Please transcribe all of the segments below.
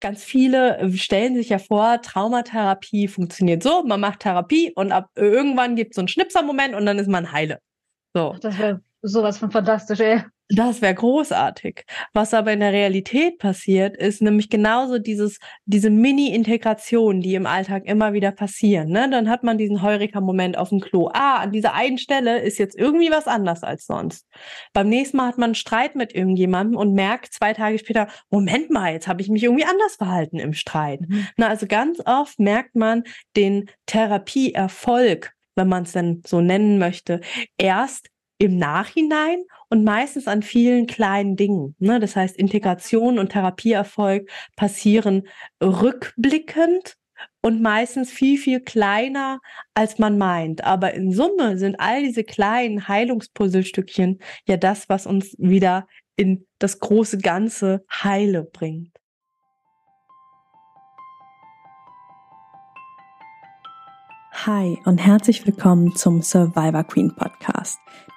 ganz viele äh, stellen sich ja vor, Traumatherapie funktioniert so, man macht Therapie und ab irgendwann gibt es so einen Schnipsermoment und dann ist man heile. So. Das wäre sowas von fantastisch, ey. Das wäre großartig. Was aber in der Realität passiert, ist nämlich genauso dieses, diese Mini-Integration, die im Alltag immer wieder passieren. Ne? Dann hat man diesen Heureka-Moment auf dem Klo. Ah, an dieser einen Stelle ist jetzt irgendwie was anders als sonst. Beim nächsten Mal hat man einen Streit mit irgendjemandem und merkt zwei Tage später, Moment mal, jetzt habe ich mich irgendwie anders verhalten im Streit. Mhm. Na, also ganz oft merkt man den Therapieerfolg, wenn man es denn so nennen möchte, erst im Nachhinein und meistens an vielen kleinen Dingen. Ne? Das heißt, Integration und Therapieerfolg passieren rückblickend und meistens viel, viel kleiner, als man meint. Aber in Summe sind all diese kleinen Heilungspuzzlestückchen ja das, was uns wieder in das große Ganze Heile bringt. Hi und herzlich willkommen zum Survivor Queen Podcast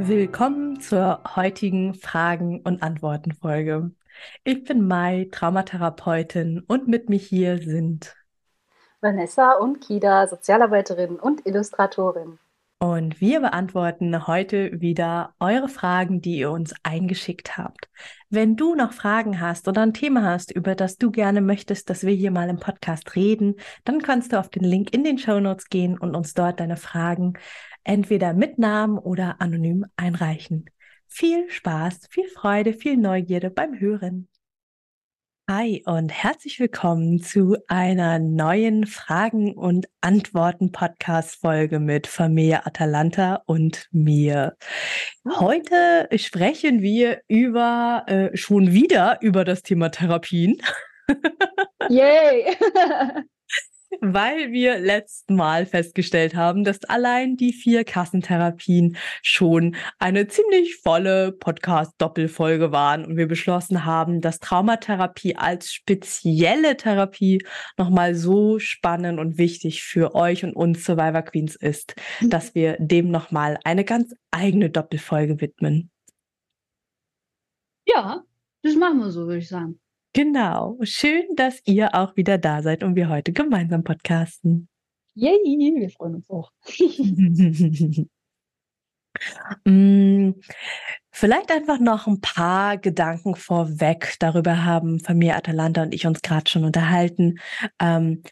Willkommen zur heutigen Fragen- und Antworten-Folge. Ich bin Mai, Traumatherapeutin und mit mir hier sind Vanessa und Kida, Sozialarbeiterin und Illustratorin. Und wir beantworten heute wieder eure Fragen, die ihr uns eingeschickt habt. Wenn du noch Fragen hast oder ein Thema hast, über das du gerne möchtest, dass wir hier mal im Podcast reden, dann kannst du auf den Link in den Show Notes gehen und uns dort deine Fragen entweder mit Namen oder anonym einreichen. Viel Spaß, viel Freude, viel Neugierde beim Hören. Hi und herzlich willkommen zu einer neuen Fragen und Antworten Podcast Folge mit Familie Atalanta und mir. Heute sprechen wir über äh, schon wieder über das Thema Therapien. Yay! weil wir letzten Mal festgestellt haben, dass allein die vier Kassentherapien schon eine ziemlich volle Podcast-Doppelfolge waren und wir beschlossen haben, dass Traumatherapie als spezielle Therapie nochmal so spannend und wichtig für euch und uns Survivor Queens ist, mhm. dass wir dem nochmal eine ganz eigene Doppelfolge widmen. Ja, das machen wir so, würde ich sagen. Genau. Schön, dass ihr auch wieder da seid und wir heute gemeinsam podcasten. Yay, wir freuen uns auch. Mm, vielleicht einfach noch ein paar Gedanken vorweg. Darüber haben Familie Atalanta und ich uns gerade schon unterhalten. Ähm,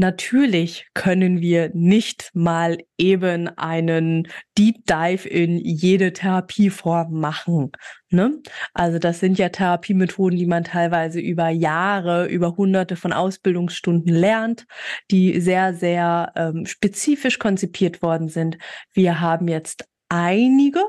Natürlich können wir nicht mal eben einen Deep Dive in jede Therapieform machen. Ne? Also das sind ja Therapiemethoden, die man teilweise über Jahre, über hunderte von Ausbildungsstunden lernt, die sehr, sehr ähm, spezifisch konzipiert worden sind. Wir haben jetzt einige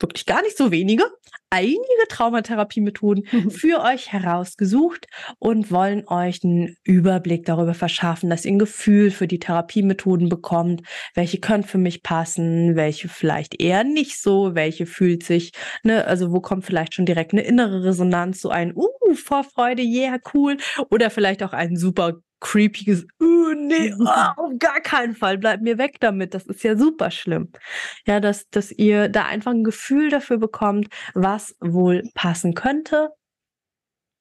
wirklich gar nicht so wenige, einige Traumatherapiemethoden mhm. für euch herausgesucht und wollen euch einen Überblick darüber verschaffen, dass ihr ein Gefühl für die Therapiemethoden bekommt, welche können für mich passen, welche vielleicht eher nicht so, welche fühlt sich, ne, also wo kommt vielleicht schon direkt eine innere Resonanz, so ein, uh, Vorfreude, yeah, cool, oder vielleicht auch ein super creepiges, uh, nee, oh, auf gar keinen Fall, bleibt mir weg damit, das ist ja super schlimm. Ja, dass, dass ihr da einfach ein Gefühl dafür bekommt, was wohl passen könnte.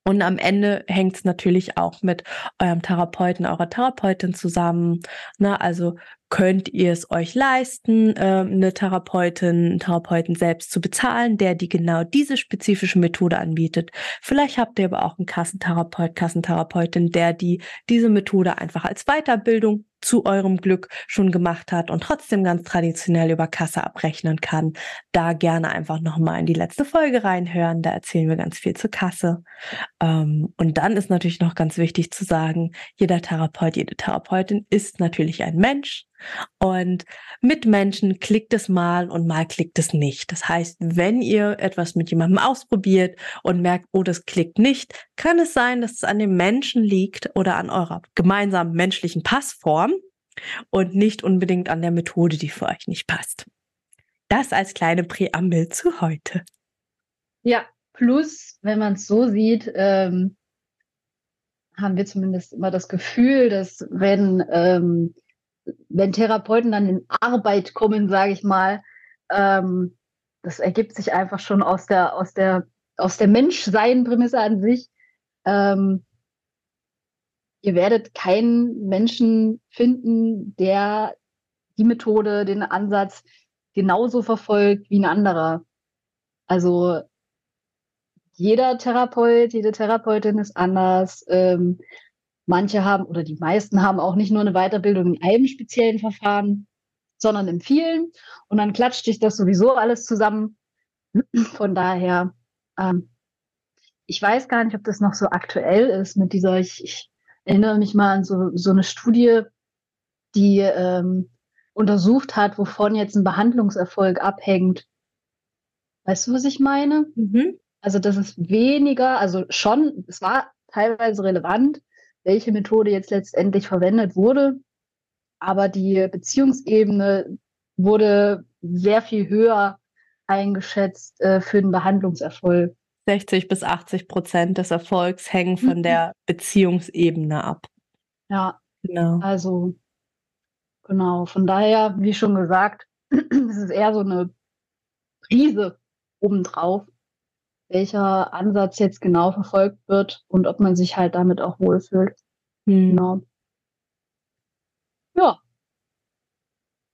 Und am Ende hängt es natürlich auch mit eurem Therapeuten, eurer Therapeutin zusammen. Na, also könnt ihr es euch leisten, äh, eine Therapeutin, einen Therapeuten selbst zu bezahlen, der die genau diese spezifische Methode anbietet. Vielleicht habt ihr aber auch einen Kassentherapeut, Kassentherapeutin, der die diese Methode einfach als Weiterbildung zu eurem Glück schon gemacht hat und trotzdem ganz traditionell über Kasse abrechnen kann. Da gerne einfach nochmal in die letzte Folge reinhören. Da erzählen wir ganz viel zur Kasse. Ähm, und dann ist natürlich noch ganz wichtig zu sagen, jeder Therapeut, jede Therapeutin ist natürlich ein Mensch Und mit Menschen klickt es mal und mal klickt es nicht. Das heißt, wenn ihr etwas mit jemandem ausprobiert und merkt, oh, das klickt nicht, kann es sein, dass es an dem Menschen liegt oder an eurer gemeinsamen menschlichen Passform und nicht unbedingt an der Methode, die für euch nicht passt. Das als kleine Präambel zu heute. Ja, plus, wenn man es so sieht, ähm, haben wir zumindest immer das Gefühl, dass wenn, ähm, wenn Therapeuten dann in Arbeit kommen, sage ich mal, ähm, das ergibt sich einfach schon aus der, aus der, aus der Menschsein-Prämisse an sich. Ähm, ihr werdet keinen Menschen finden, der die Methode, den Ansatz genauso verfolgt wie ein anderer. Also jeder Therapeut, jede Therapeutin ist anders. Ähm, manche haben oder die meisten haben auch nicht nur eine Weiterbildung in einem speziellen Verfahren, sondern in vielen. Und dann klatscht sich das sowieso alles zusammen. Von daher, ähm, ich weiß gar nicht, ob das noch so aktuell ist mit dieser, ich, ich erinnere mich mal an so, so eine Studie, die ähm, untersucht hat, wovon jetzt ein Behandlungserfolg abhängt. Weißt du, was ich meine? Mhm. Also das ist weniger, also schon, es war teilweise relevant, welche Methode jetzt letztendlich verwendet wurde, aber die Beziehungsebene wurde sehr viel höher eingeschätzt äh, für den Behandlungserfolg. 60 bis 80 Prozent des Erfolgs hängen von mhm. der Beziehungsebene ab. Ja, genau. Also genau. Von daher, wie schon gesagt, es ist eher so eine Prise obendrauf welcher Ansatz jetzt genau verfolgt wird und ob man sich halt damit auch wohlfühlt. Hm. Genau. Ja.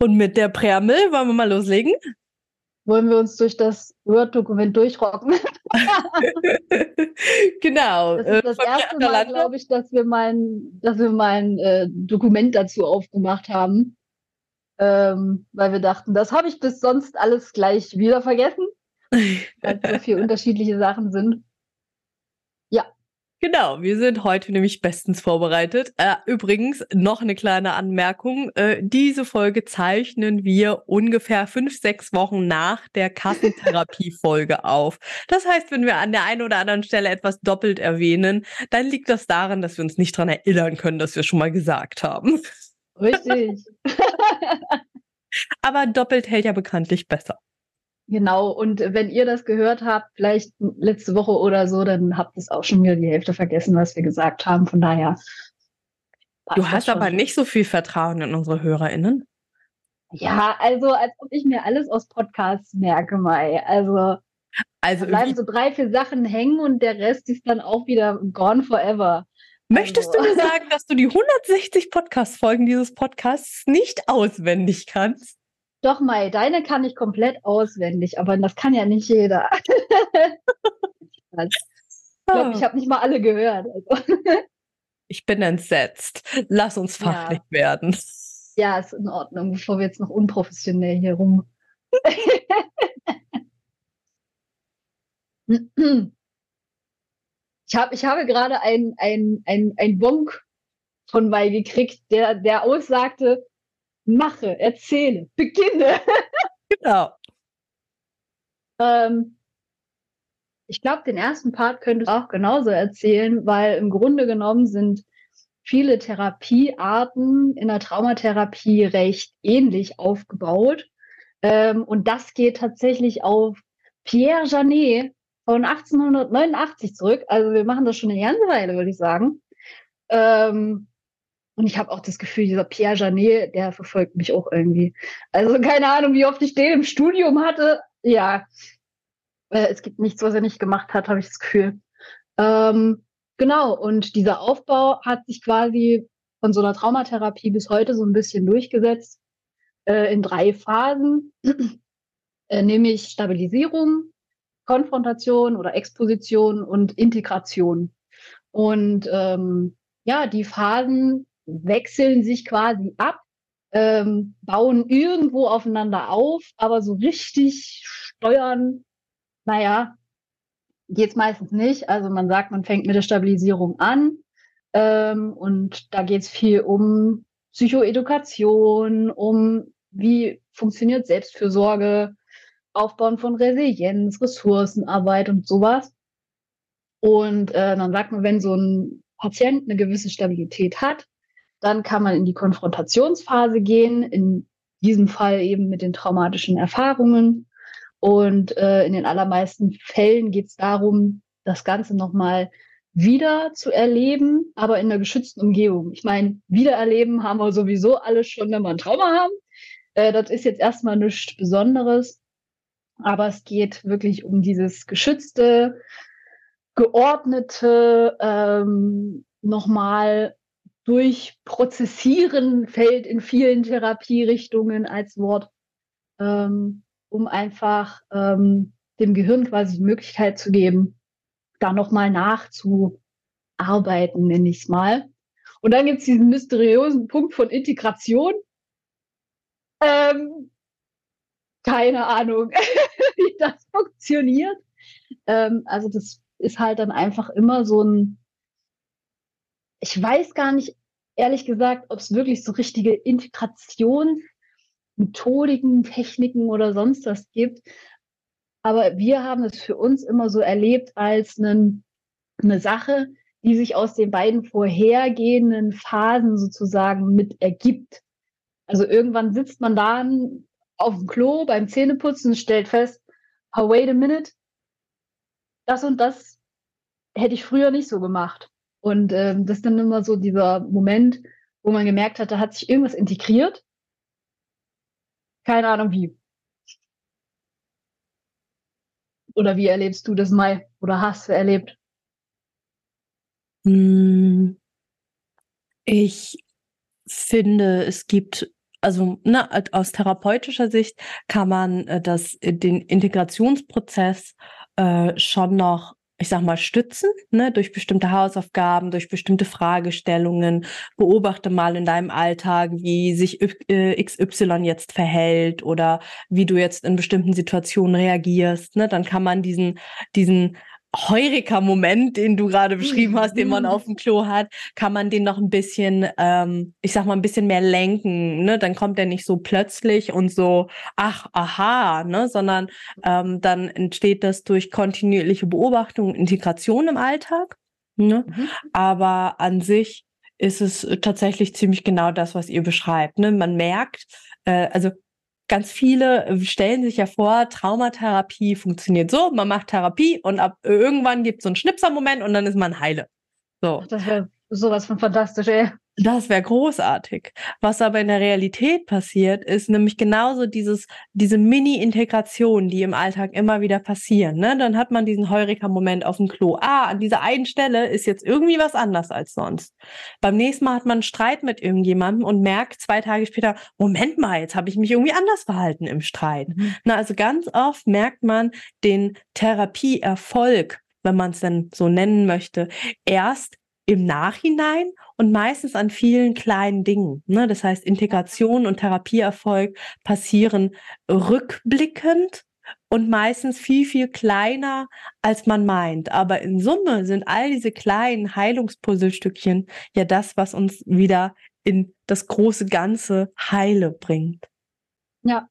Und mit der Präambel wollen wir mal loslegen? Wollen wir uns durch das Word-Dokument durchrocken? genau. Das ist das erste Mal, glaube ich, dass wir mal ein, dass wir mal ein äh, Dokument dazu aufgemacht haben. Ähm, weil wir dachten, das habe ich bis sonst alles gleich wieder vergessen weil so viele unterschiedliche Sachen sind. Genau, wir sind heute nämlich bestens vorbereitet. Äh, übrigens, noch eine kleine Anmerkung. Äh, diese Folge zeichnen wir ungefähr fünf, sechs Wochen nach der Kassentherapie-Folge auf. Das heißt, wenn wir an der einen oder anderen Stelle etwas doppelt erwähnen, dann liegt das daran, dass wir uns nicht daran erinnern können, dass wir schon mal gesagt haben. Richtig. Aber doppelt hält ja bekanntlich besser. Genau, und wenn ihr das gehört habt, vielleicht letzte Woche oder so, dann habt ihr es auch schon wieder die Hälfte vergessen, was wir gesagt haben. Von daher. Du hast aber nicht so viel Vertrauen in unsere HörerInnen. Ja, also als ob ich mir alles aus Podcasts merke, Mai. Also, also bleiben so drei, vier Sachen hängen und der Rest ist dann auch wieder gone forever. Möchtest also. du mir sagen, dass du die 160 Podcast-Folgen dieses Podcasts nicht auswendig kannst? Doch, Mai, deine kann ich komplett auswendig, aber das kann ja nicht jeder. ich glaube, ich habe nicht mal alle gehört. Also. Ich bin entsetzt. Lass uns fachlich ja. werden. Ja, ist in Ordnung, bevor wir jetzt noch unprofessionell hier rum. ich, hab, ich habe gerade ein, ein, ein, ein Bonk von Mai gekriegt, der, der aussagte, mache, erzähle, beginne. genau. ähm, ich glaube, den ersten Part könntest du auch genauso erzählen, weil im Grunde genommen sind viele Therapiearten in der Traumatherapie recht ähnlich aufgebaut. Ähm, und das geht tatsächlich auf Pierre Janet von 1889 zurück. Also wir machen das schon eine ganze Weile, würde ich sagen. Ähm, und ich habe auch das Gefühl, dieser Pierre Janet, der verfolgt mich auch irgendwie. Also keine Ahnung, wie oft ich den im Studium hatte. Ja, äh, es gibt nichts, was er nicht gemacht hat, habe ich das Gefühl. Ähm, genau, und dieser Aufbau hat sich quasi von so einer Traumatherapie bis heute so ein bisschen durchgesetzt äh, in drei Phasen, äh, nämlich Stabilisierung, Konfrontation oder Exposition und Integration. Und ähm, ja, die Phasen wechseln sich quasi ab, ähm, bauen irgendwo aufeinander auf, aber so richtig steuern, naja, geht's meistens nicht. Also man sagt, man fängt mit der Stabilisierung an ähm, und da geht's viel um Psychoedukation, um wie funktioniert Selbstfürsorge, Aufbauen von Resilienz, Ressourcenarbeit und sowas. Und äh, dann sagt man, wenn so ein Patient eine gewisse Stabilität hat, dann kann man in die Konfrontationsphase gehen, in diesem Fall eben mit den traumatischen Erfahrungen. Und äh, in den allermeisten Fällen geht es darum, das Ganze nochmal wieder zu erleben, aber in einer geschützten Umgebung. Ich meine, wiedererleben haben wir sowieso alle schon, wenn wir ein Trauma haben. Äh, das ist jetzt erstmal nichts Besonderes. Aber es geht wirklich um dieses geschützte, geordnete, ähm, nochmal durchprozessieren fällt in vielen Therapierichtungen als Wort, ähm, um einfach ähm, dem Gehirn quasi die Möglichkeit zu geben, da nochmal nachzuarbeiten, nenne ich es mal. Und dann gibt es diesen mysteriösen Punkt von Integration. Ähm, keine Ahnung, wie das funktioniert. Ähm, also das ist halt dann einfach immer so ein, ich weiß gar nicht, ehrlich gesagt, ob es wirklich so richtige Integrationsmethodiken, Techniken oder sonst was gibt. Aber wir haben es für uns immer so erlebt als einen, eine Sache, die sich aus den beiden vorhergehenden Phasen sozusagen mit ergibt. Also irgendwann sitzt man da auf dem Klo beim Zähneputzen und stellt fest, oh, wait a minute, das und das hätte ich früher nicht so gemacht. Und ähm, das ist dann immer so dieser Moment, wo man gemerkt hat, da hat sich irgendwas integriert. Keine Ahnung wie. Oder wie erlebst du das mal oder hast du erlebt? Hm. Ich finde, es gibt, also ne, aus therapeutischer Sicht kann man äh, das, äh, den Integrationsprozess äh, schon noch ich sag mal, stützen, ne, durch bestimmte Hausaufgaben, durch bestimmte Fragestellungen. Beobachte mal in deinem Alltag, wie sich XY äh, jetzt verhält oder wie du jetzt in bestimmten Situationen reagierst. Ne? Dann kann man diesen, diesen Heureka-Moment, den du gerade beschrieben hast, den man mhm. auf dem Klo hat, kann man den noch ein bisschen, ähm, ich sag mal, ein bisschen mehr lenken. Ne? Dann kommt er nicht so plötzlich und so, ach, aha, ne? sondern ähm, dann entsteht das durch kontinuierliche Beobachtung, Integration im Alltag. Ne? Mhm. Aber an sich ist es tatsächlich ziemlich genau das, was ihr beschreibt. Ne? Man merkt, äh, also ganz viele äh, stellen sich ja vor, Traumatherapie funktioniert so, man macht Therapie und ab irgendwann gibt es so einen Schnipsermoment und dann ist man heile. So. Das wäre sowas von fantastisch, ey. Das wäre großartig. Was aber in der Realität passiert, ist nämlich genauso dieses, diese Mini-Integration, die im Alltag immer wieder passieren. Ne? Dann hat man diesen Heureka-Moment auf dem Klo. Ah, an dieser einen Stelle ist jetzt irgendwie was anders als sonst. Beim nächsten Mal hat man einen Streit mit irgendjemandem und merkt zwei Tage später, Moment mal, jetzt habe ich mich irgendwie anders verhalten im Streit. Mhm. Na, also ganz oft merkt man den Therapieerfolg, wenn man es denn so nennen möchte, erst im Nachhinein und meistens an vielen kleinen Dingen. Ne? Das heißt, Integration und Therapieerfolg passieren rückblickend und meistens viel, viel kleiner, als man meint. Aber in Summe sind all diese kleinen Heilungspuzzlestückchen ja das, was uns wieder in das große Ganze Heile bringt. Ja,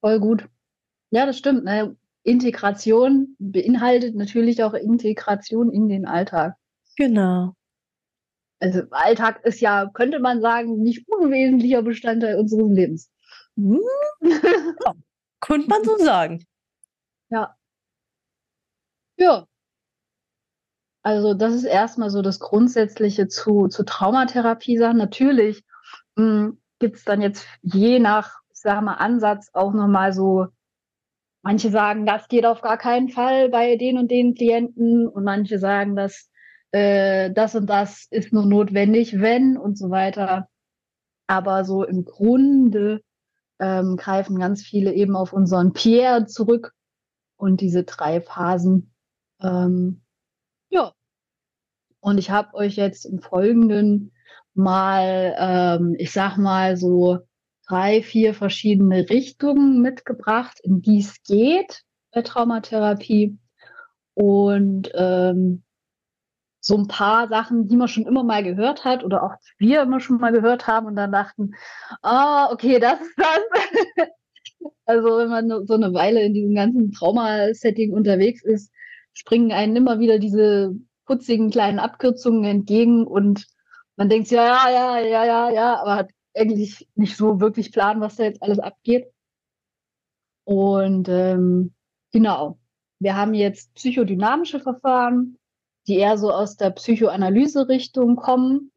voll gut. Ja, das stimmt. Ne? Integration beinhaltet natürlich auch Integration in den Alltag. Genau. Also Alltag ist ja, könnte man sagen, nicht unwesentlicher Bestandteil unseres Lebens. Hm? ja, könnte man so sagen. Ja. Ja. Also das ist erstmal so das Grundsätzliche zu, zu Traumatherapie sagen. Natürlich hm, gibt es dann jetzt je nach, sag mal, Ansatz auch nochmal so, manche sagen, das geht auf gar keinen Fall bei den und den Klienten und manche sagen, dass äh, das und das ist nur notwendig, wenn und so weiter. Aber so im Grunde ähm, greifen ganz viele eben auf unseren Pierre zurück und diese drei Phasen. Ähm, ja. Und ich habe euch jetzt im Folgenden mal, ähm, ich sag mal so drei, vier verschiedene Richtungen mitgebracht, in die es geht bei Traumatherapie. Und ähm, so ein paar Sachen, die man schon immer mal gehört hat oder auch wir immer schon mal gehört haben und dann dachten, ah, oh, okay, das ist das. also wenn man so eine Weile in diesem ganzen Trauma-Setting unterwegs ist, springen einen immer wieder diese putzigen kleinen Abkürzungen entgegen und man denkt, ja, ja, ja, ja, ja, ja, aber hat eigentlich nicht so wirklich Plan, was da jetzt alles abgeht. Und ähm, genau, wir haben jetzt psychodynamische Verfahren, die eher so aus der Psychoanalyse-Richtung kommen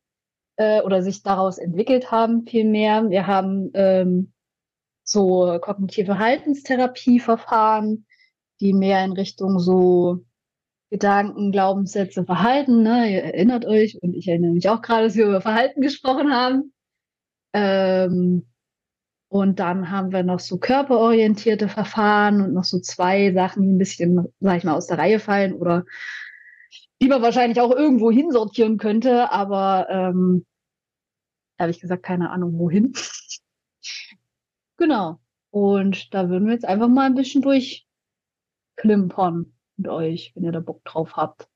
äh, oder sich daraus entwickelt haben, vielmehr. Wir haben ähm, so kognitive Verhaltenstherapie-Verfahren, die mehr in Richtung so Gedanken, Glaubenssätze, Verhalten. Ne? Ihr erinnert euch, und ich erinnere mich auch gerade, dass wir über Verhalten gesprochen haben. Ähm, und dann haben wir noch so körperorientierte Verfahren und noch so zwei Sachen, die ein bisschen, sag ich mal, aus der Reihe fallen oder die man wahrscheinlich auch irgendwo hinsortieren könnte, aber ähm, ehrlich gesagt keine Ahnung wohin. genau. Und da würden wir jetzt einfach mal ein bisschen durchklimpern mit euch, wenn ihr da Bock drauf habt.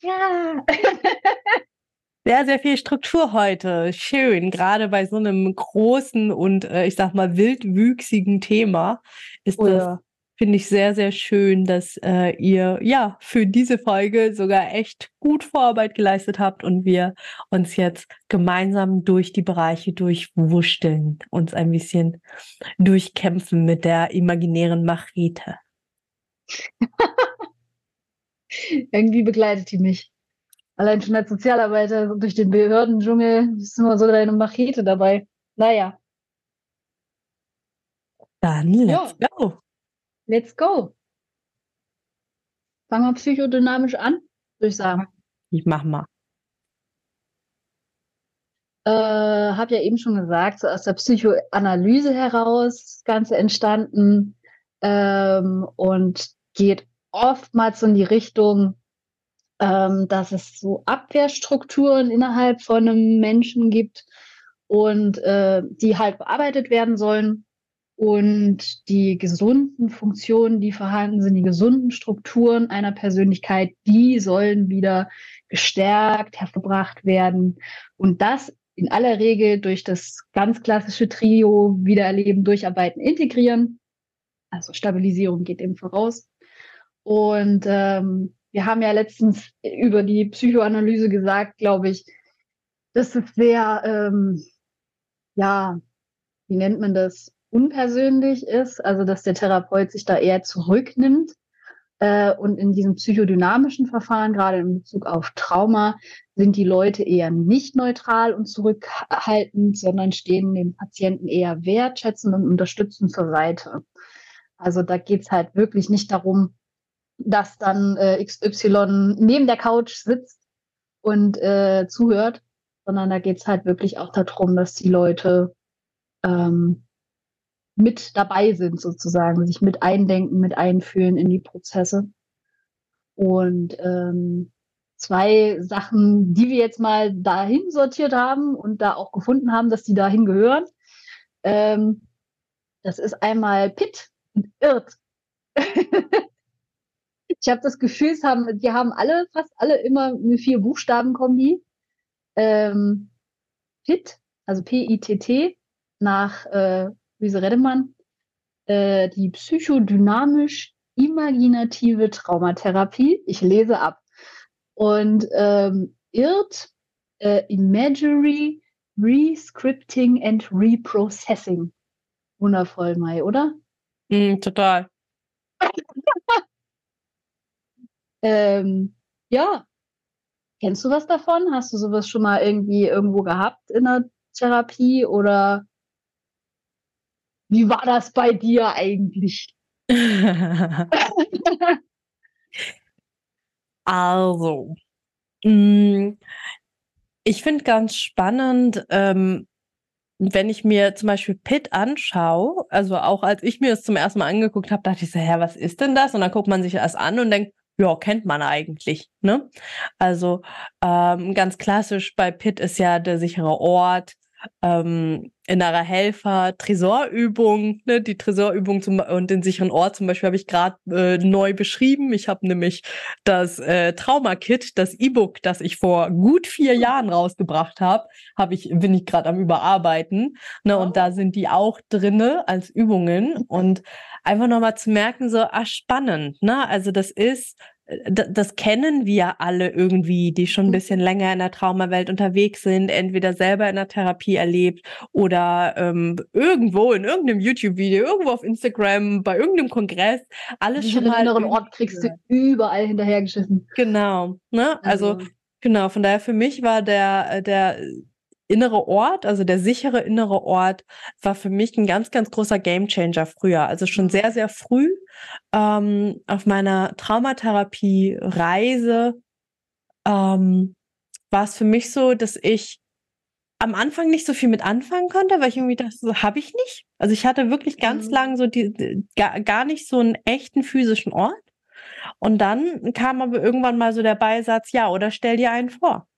Ja. sehr, sehr viel Struktur heute. Schön. Gerade bei so einem großen und äh, ich sag mal wildwüchsigen Thema ist oh, das, ja. Finde ich, sehr, sehr schön, dass äh, ihr ja für diese Folge sogar echt gut Vorarbeit geleistet habt und wir uns jetzt gemeinsam durch die Bereiche durchwursteln, uns ein bisschen durchkämpfen mit der imaginären Machete. Irgendwie begleitet die mich. Allein schon als Sozialarbeiter durch den Behördendschungel ist immer so deine Machete dabei. Naja. Dann let's ja. go. Let's go. Fangen wir psychodynamisch an, würde ich sagen. Ich mach mal. Äh, habe ja eben schon gesagt, so aus der Psychoanalyse heraus das Ganze entstanden ähm, und geht oftmals in die Richtung, ähm, dass es so Abwehrstrukturen innerhalb von einem Menschen gibt und äh, die halt bearbeitet werden sollen. Und die gesunden Funktionen, die vorhanden sind, die gesunden Strukturen einer Persönlichkeit, die sollen wieder gestärkt, hervorgebracht werden. Und das in aller Regel durch das ganz klassische Trio Wiedererleben, Durcharbeiten, Integrieren. Also Stabilisierung geht eben voraus. Und ähm, wir haben ja letztens über die Psychoanalyse gesagt, glaube ich, dass es sehr, ähm, ja, wie nennt man das, unpersönlich ist, also dass der Therapeut sich da eher zurücknimmt. Äh, und in diesem psychodynamischen Verfahren, gerade in Bezug auf Trauma, sind die Leute eher nicht neutral und zurückhaltend, sondern stehen dem Patienten eher wertschätzend und unterstützend zur Seite. Also da geht es halt wirklich nicht darum, dass dann äh, XY neben der Couch sitzt und äh, zuhört, sondern da geht es halt wirklich auch darum, dass die Leute ähm, mit dabei sind, sozusagen, sich mit eindenken, mit einfühlen in die Prozesse. Und ähm, zwei Sachen, die wir jetzt mal dahin sortiert haben und da auch gefunden haben, dass die dahin gehören. Ähm, das ist einmal Pit und Irt. Ich habe das Gefühl, es haben, die haben alle, fast alle immer eine vier Buchstaben-Kombi. Ähm, PIT, also P-I-T-T, nach äh, Luise Redemann, äh, die psychodynamisch imaginative Traumatherapie. Ich lese ab. Und ähm, IRT, äh, Imagery, Rescripting and Reprocessing. Wundervoll, Mai, oder? Mm, total. Ähm, ja, kennst du was davon? Hast du sowas schon mal irgendwie irgendwo gehabt in der Therapie oder wie war das bei dir eigentlich? also, mm, ich finde ganz spannend, ähm, wenn ich mir zum Beispiel Pit anschaue, also auch als ich mir das zum ersten Mal angeguckt habe, dachte ich so, hä, was ist denn das? Und dann guckt man sich das an und denkt, ja, kennt man eigentlich. Ne? Also ähm, ganz klassisch bei Pitt ist ja der sichere Ort. Ähm, innerer Helfer, Tresorübung, ne, die Tresorübung zum, und den sicheren Ort zum Beispiel habe ich gerade äh, neu beschrieben. Ich habe nämlich das äh, Trauma-Kit, das E-Book, das ich vor gut vier Jahren rausgebracht habe, habe ich bin ich gerade am überarbeiten. Ne. Und da sind die auch drinne als Übungen und einfach nochmal zu merken, so, ah, spannend, ne? Also das ist das kennen wir alle irgendwie, die schon ein mhm. bisschen länger in der Traumawelt unterwegs sind, entweder selber in der Therapie erlebt oder ähm, irgendwo in irgendeinem YouTube-Video, irgendwo auf Instagram, bei irgendeinem Kongress, alles schon mal. inneren Ort kriegst du überall hinterhergeschissen. Genau, ne? Also, also genau, von daher für mich war der, der innere Ort, also der sichere innere Ort, war für mich ein ganz, ganz großer Gamechanger früher. Also schon sehr, sehr früh ähm, auf meiner Traumatherapie-Reise ähm, war es für mich so, dass ich am Anfang nicht so viel mit anfangen konnte, weil ich irgendwie dachte, so habe ich nicht. Also ich hatte wirklich ganz mhm. lang so die, die, gar, gar nicht so einen echten physischen Ort. Und dann kam aber irgendwann mal so der Beisatz, ja, oder stell dir einen vor.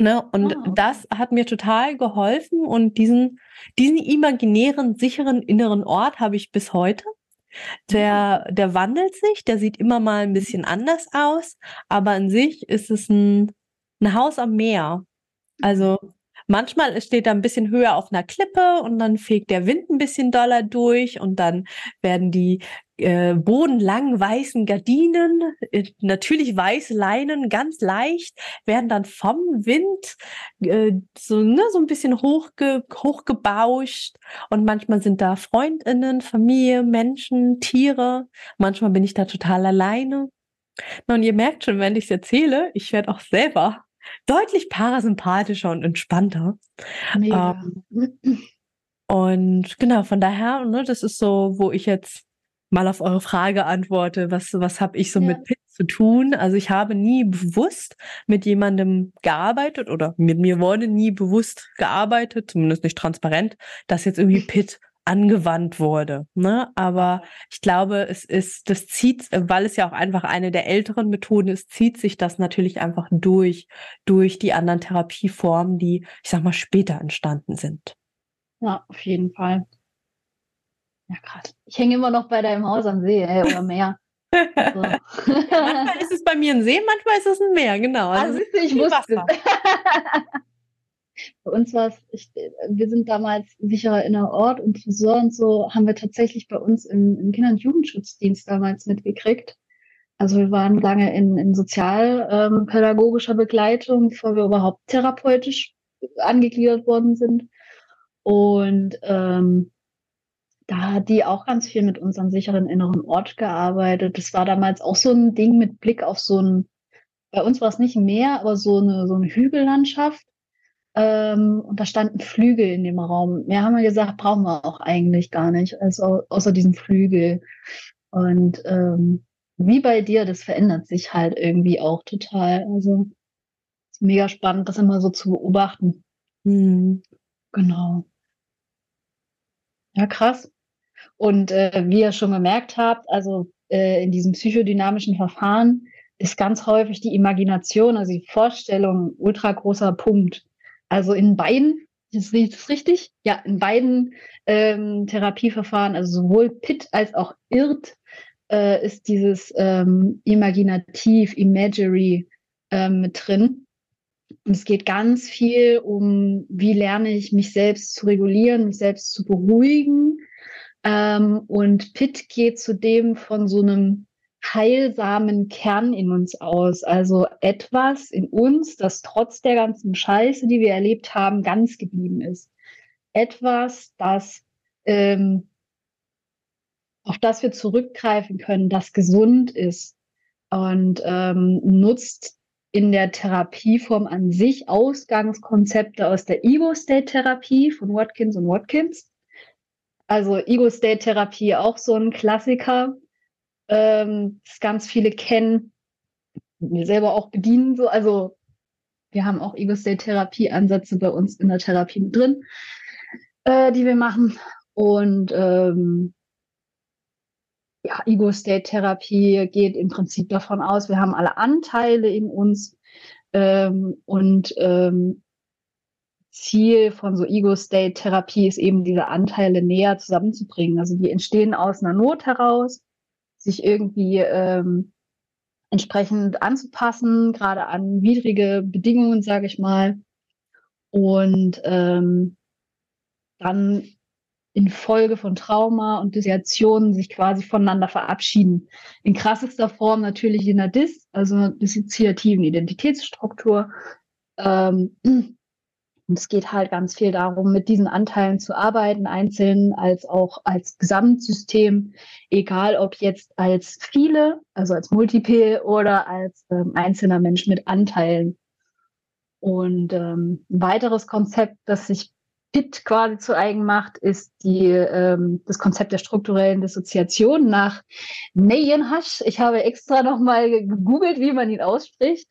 Ne? Und oh. das hat mir total geholfen und diesen, diesen imaginären, sicheren inneren Ort habe ich bis heute. Der, mhm. der wandelt sich, der sieht immer mal ein bisschen anders aus, aber an sich ist es ein, ein Haus am Meer. Also Manchmal steht er ein bisschen höher auf einer Klippe und dann fegt der Wind ein bisschen doller durch und dann werden die äh, bodenlangen weißen Gardinen, äh, natürlich weiße Leinen, ganz leicht, werden dann vom Wind äh, so, ne, so ein bisschen hochge hochgebauscht und manchmal sind da Freundinnen, Familie, Menschen, Tiere. Manchmal bin ich da total alleine. Na, und ihr merkt schon, wenn ich es erzähle, ich werde auch selber deutlich parasympathischer und entspannter. Ähm, und genau, von daher, ne, das ist so, wo ich jetzt mal auf eure Frage antworte, was, was habe ich so ja. mit Pit zu tun? Also ich habe nie bewusst mit jemandem gearbeitet oder mit mir wurde nie bewusst gearbeitet, zumindest nicht transparent, dass jetzt irgendwie Pit angewandt wurde. Ne? Aber ich glaube, es ist, das zieht, weil es ja auch einfach eine der älteren Methoden ist, zieht sich das natürlich einfach durch, durch die anderen Therapieformen, die, ich sag mal, später entstanden sind. Ja, auf jeden Fall. Ja, krass. Ich hänge immer noch bei deinem Haus am See, ey, oder Meer. So. manchmal ist es bei mir ein See, manchmal ist es ein Meer, genau. Also, also ich wusste. Bei uns war es, wir sind damals sicherer innerer Ort und Tresor und so haben wir tatsächlich bei uns im, im Kinder- und Jugendschutzdienst damals mitgekriegt. Also wir waren lange in, in sozialpädagogischer ähm, Begleitung, bevor wir überhaupt therapeutisch angegliedert worden sind. Und ähm, da hat die auch ganz viel mit unserem sicheren inneren Ort gearbeitet. Das war damals auch so ein Ding mit Blick auf so ein, bei uns war es nicht Meer, aber so eine, so eine Hügellandschaft. Ähm, und da standen Flügel in dem Raum. Mehr haben wir gesagt, brauchen wir auch eigentlich gar nicht, also außer diesem Flügel. Und ähm, wie bei dir, das verändert sich halt irgendwie auch total. Also ist mega spannend, das immer so zu beobachten. Mhm. Genau. Ja, krass. Und äh, wie ihr schon gemerkt habt, also äh, in diesem psychodynamischen Verfahren ist ganz häufig die Imagination, also die Vorstellung, ultra großer Punkt. Also in beiden, ist das richtig? Ja, in beiden ähm, Therapieverfahren, also sowohl PIT als auch IRT, äh, ist dieses ähm, Imaginativ, Imagery ähm, mit drin. Und es geht ganz viel um, wie lerne ich mich selbst zu regulieren, mich selbst zu beruhigen. Ähm, und Pitt geht zudem von so einem heilsamen Kern in uns aus. Also etwas in uns, das trotz der ganzen Scheiße, die wir erlebt haben, ganz geblieben ist. Etwas, das ähm, auf das wir zurückgreifen können, das gesund ist und ähm, nutzt in der Therapieform an sich Ausgangskonzepte aus der Ego-State-Therapie von Watkins und Watkins. Also Ego-State-Therapie auch so ein Klassiker, ähm, das ganz viele kennen, wir selber auch bedienen. So. Also wir haben auch Ego-State-Therapie-Ansätze bei uns in der Therapie mit drin, äh, die wir machen. Und ähm, ja, Ego-State-Therapie geht im Prinzip davon aus, wir haben alle Anteile in uns ähm, und ähm, Ziel von so Ego-State-Therapie ist eben diese Anteile näher zusammenzubringen. Also die entstehen aus einer Not heraus, sich irgendwie ähm, entsprechend anzupassen, gerade an widrige Bedingungen, sage ich mal. Und ähm, dann in Folge von Trauma und Dissoziationen sich quasi voneinander verabschieden. In krassester Form natürlich in der Dis, also dissoziativen Identitätsstruktur. Ähm, und es geht halt ganz viel darum, mit diesen Anteilen zu arbeiten, einzeln als auch als Gesamtsystem, egal ob jetzt als viele, also als Multiple oder als ähm, einzelner Mensch mit Anteilen. Und ähm, ein weiteres Konzept, das sich Pitt quasi zu eigen macht, ist die, ähm, das Konzept der strukturellen Dissoziation nach Neyenhash. Ich habe extra nochmal gegoogelt, wie man ihn ausspricht.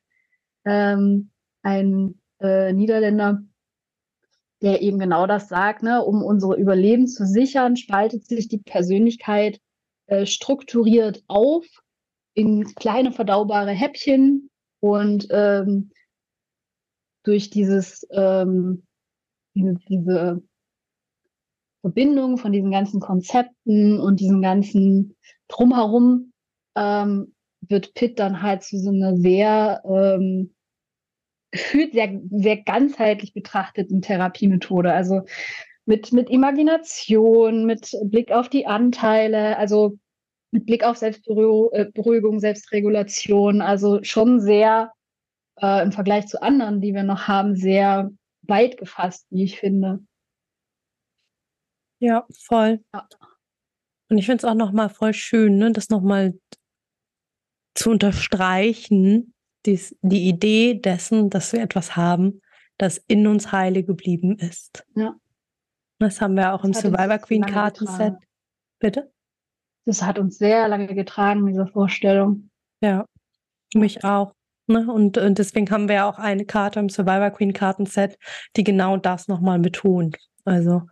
Ähm, ein äh, Niederländer, der eben genau das sagt, ne? um unsere Überleben zu sichern, spaltet sich die Persönlichkeit äh, strukturiert auf in kleine verdaubare Häppchen und ähm, durch dieses ähm, diese, Verbindung von diesen ganzen Konzepten und diesem ganzen Drumherum ähm, wird Pitt dann halt zu so einer sehr ähm, gefühlt sehr, sehr ganzheitlich betrachteten Therapiemethode. Also mit, mit Imagination, mit Blick auf die Anteile, also mit Blick auf Selbstberuhigung, äh, Selbstregulation, also schon sehr äh, im Vergleich zu anderen, die wir noch haben, sehr weit gefasst, wie ich finde. Ja, voll. Ja. Und ich finde es auch nochmal voll schön, ne, das nochmal zu unterstreichen, dies, die Idee dessen, dass wir etwas haben, das in uns heile geblieben ist. Ja. Das haben wir auch das im Survivor Queen Kartenset. Bitte? Das hat uns sehr lange getragen, diese Vorstellung. Ja, mich auch. Ne? Und, und deswegen haben wir ja auch eine Karte im Survivor Queen Kartenset, die genau das nochmal betont. Also.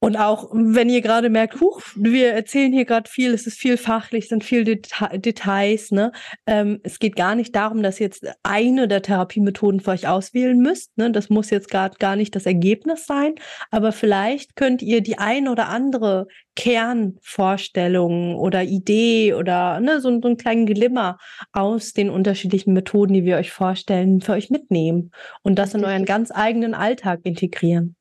Und auch wenn ihr gerade merkt, huch, wir erzählen hier gerade viel, es ist viel fachlich, sind viel Deta Details. Ne? Ähm, es geht gar nicht darum, dass ihr jetzt eine der Therapiemethoden für euch auswählen müsst. Ne? Das muss jetzt gerade gar nicht das Ergebnis sein. Aber vielleicht könnt ihr die ein oder andere Kernvorstellung oder Idee oder ne, so, so einen kleinen Glimmer aus den unterschiedlichen Methoden, die wir euch vorstellen, für euch mitnehmen und das in euren ganz eigenen Alltag integrieren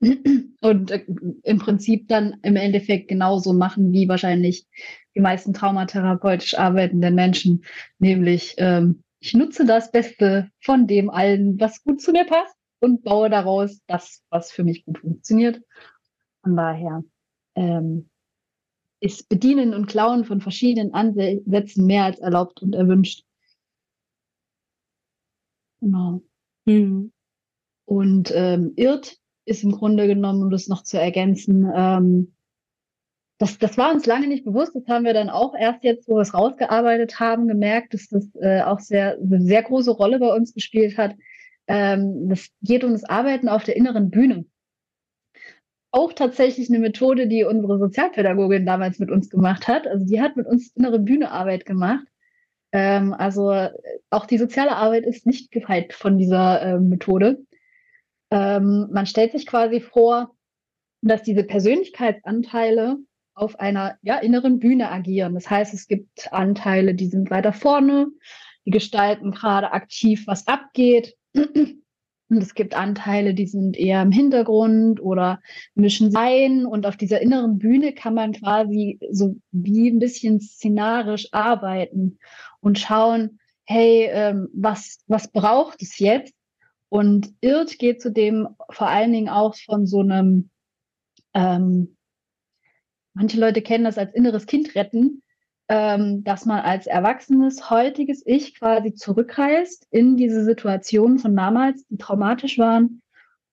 und äh, im Prinzip dann im Endeffekt genauso machen wie wahrscheinlich die meisten traumatherapeutisch arbeitenden Menschen, nämlich ähm, ich nutze das Beste von dem allen, was gut zu mir passt und baue daraus das, was für mich gut funktioniert. Von daher ähm, ist Bedienen und Klauen von verschiedenen Ansätzen mehr als erlaubt und erwünscht. Genau. Mhm. Und ähm, irrt ist im Grunde genommen, um das noch zu ergänzen, ähm, das, das war uns lange nicht bewusst. Das haben wir dann auch erst jetzt, wo wir es rausgearbeitet haben, gemerkt, dass das äh, auch sehr, eine sehr große Rolle bei uns gespielt hat. Ähm, das geht um das Arbeiten auf der inneren Bühne. Auch tatsächlich eine Methode, die unsere Sozialpädagogin damals mit uns gemacht hat. Also die hat mit uns innere Bühnearbeit gemacht. Ähm, also auch die soziale Arbeit ist nicht gefeit von dieser äh, Methode. Ähm, man stellt sich quasi vor, dass diese Persönlichkeitsanteile auf einer ja, inneren Bühne agieren. Das heißt, es gibt Anteile, die sind weiter vorne, die gestalten gerade aktiv, was abgeht. Und es gibt Anteile, die sind eher im Hintergrund oder mischen ein. Und auf dieser inneren Bühne kann man quasi so wie ein bisschen szenarisch arbeiten und schauen, hey, ähm, was, was braucht es jetzt? Und Irrt geht zudem vor allen Dingen auch von so einem, ähm, manche Leute kennen das als inneres Kind retten, ähm, dass man als erwachsenes, heutiges Ich quasi zurückreist in diese Situationen von damals, die traumatisch waren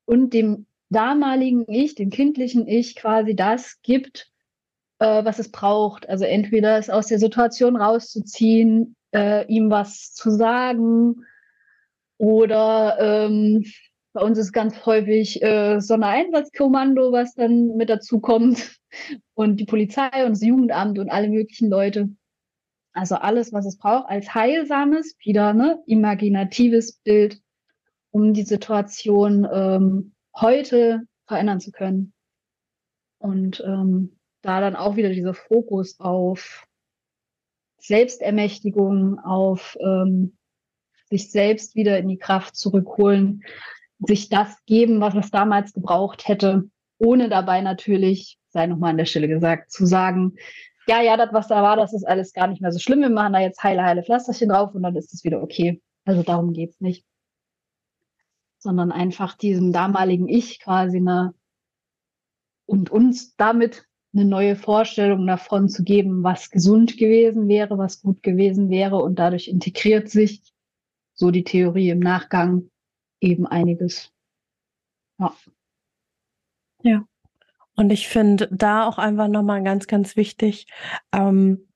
und dem damaligen Ich, dem kindlichen Ich quasi das gibt, äh, was es braucht. Also entweder es aus der Situation rauszuziehen, äh, ihm was zu sagen, oder ähm, bei uns ist ganz häufig äh, Sondereinsatzkommando, was dann mit dazu kommt. Und die Polizei und das Jugendamt und alle möglichen Leute. Also alles, was es braucht, als heilsames, wieder ne, imaginatives Bild. um die Situation ähm, heute verändern zu können. Und ähm, da dann auch wieder dieser Fokus auf Selbstermächtigung, auf ähm, sich selbst wieder in die Kraft zurückholen, sich das geben, was es damals gebraucht hätte, ohne dabei natürlich, sei nochmal an der Stelle gesagt, zu sagen, ja, ja, das, was da war, das ist alles gar nicht mehr so schlimm. Wir machen da jetzt heile, heile Pflasterchen drauf und dann ist es wieder okay. Also darum geht's nicht. Sondern einfach diesem damaligen Ich quasi eine und uns damit eine neue Vorstellung davon zu geben, was gesund gewesen wäre, was gut gewesen wäre und dadurch integriert sich so die Theorie im Nachgang eben einiges. Ja. Ja. Und ich finde da auch einfach nochmal ganz, ganz wichtig, ähm,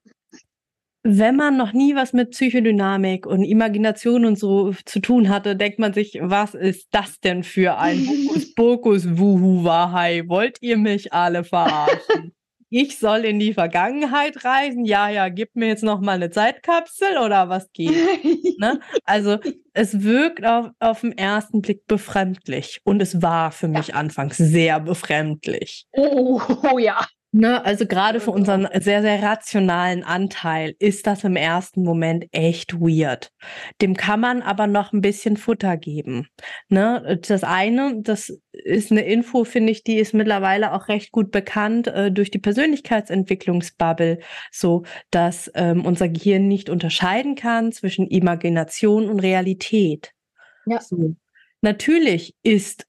wenn man noch nie was mit Psychodynamik und Imagination und so zu tun hatte, denkt man sich, was ist das denn für ein Hokuspokus Wuhu Wahai? Wollt ihr mich alle verarschen? Ich soll in die Vergangenheit reisen. Ja, ja, gib mir jetzt noch mal eine Zeitkapsel oder was geht? ne? Also es wirkt auf, auf den ersten Blick befremdlich und es war für mich ja. anfangs sehr befremdlich. Oh, oh ja. Ne, also gerade für unseren sehr, sehr rationalen Anteil ist das im ersten Moment echt weird. Dem kann man aber noch ein bisschen Futter geben. Ne, das eine, das ist eine Info, finde ich, die ist mittlerweile auch recht gut bekannt äh, durch die Persönlichkeitsentwicklungsbubble, so dass ähm, unser Gehirn nicht unterscheiden kann zwischen Imagination und Realität. Ja. So. Natürlich ist